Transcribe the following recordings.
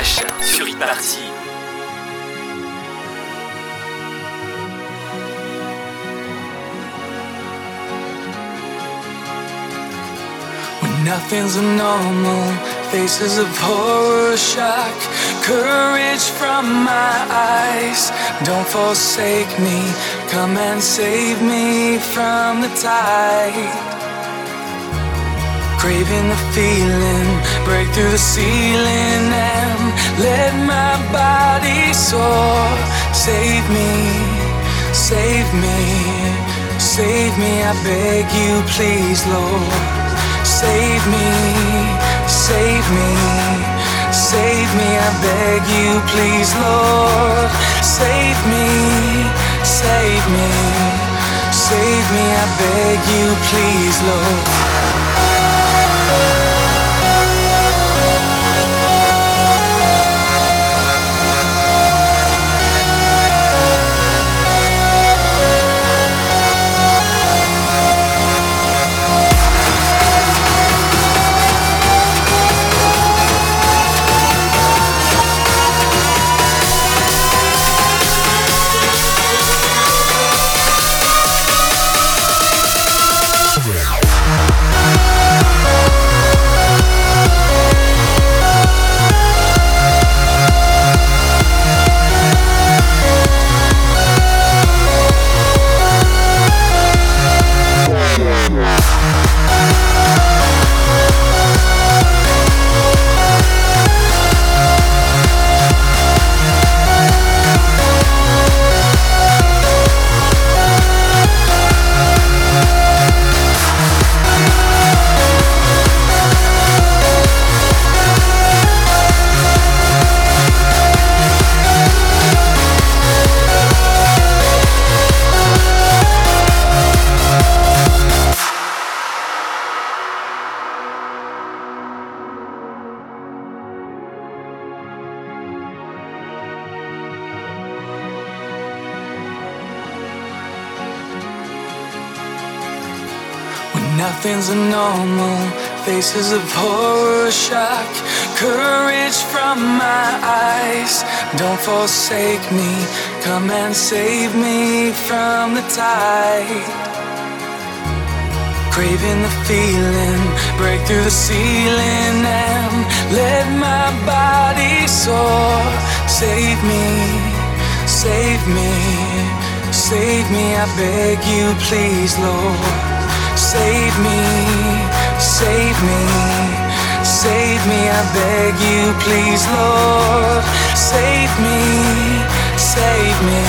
E-party. When nothing's normal, faces of horror, shock, courage from my eyes. Don't forsake me, come and save me from the tide. Craving the feeling, break through the ceiling and let my body soar. Save me, save me, save me, I beg you, please, Lord. Save me, save me, save me, I beg you, please, Lord. Save me, save me, save me, I beg you, please, Lord. Faces of horror, shock, courage from my eyes. Don't forsake me, come and save me from the tide. Craving the feeling, break through the ceiling and let my body soar. Save me, save me, save me, I beg you, please, Lord. Save me, save me, save me, I beg you, please, Lord. Save me, save me,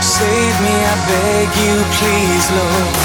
save me, I beg you, please, Lord.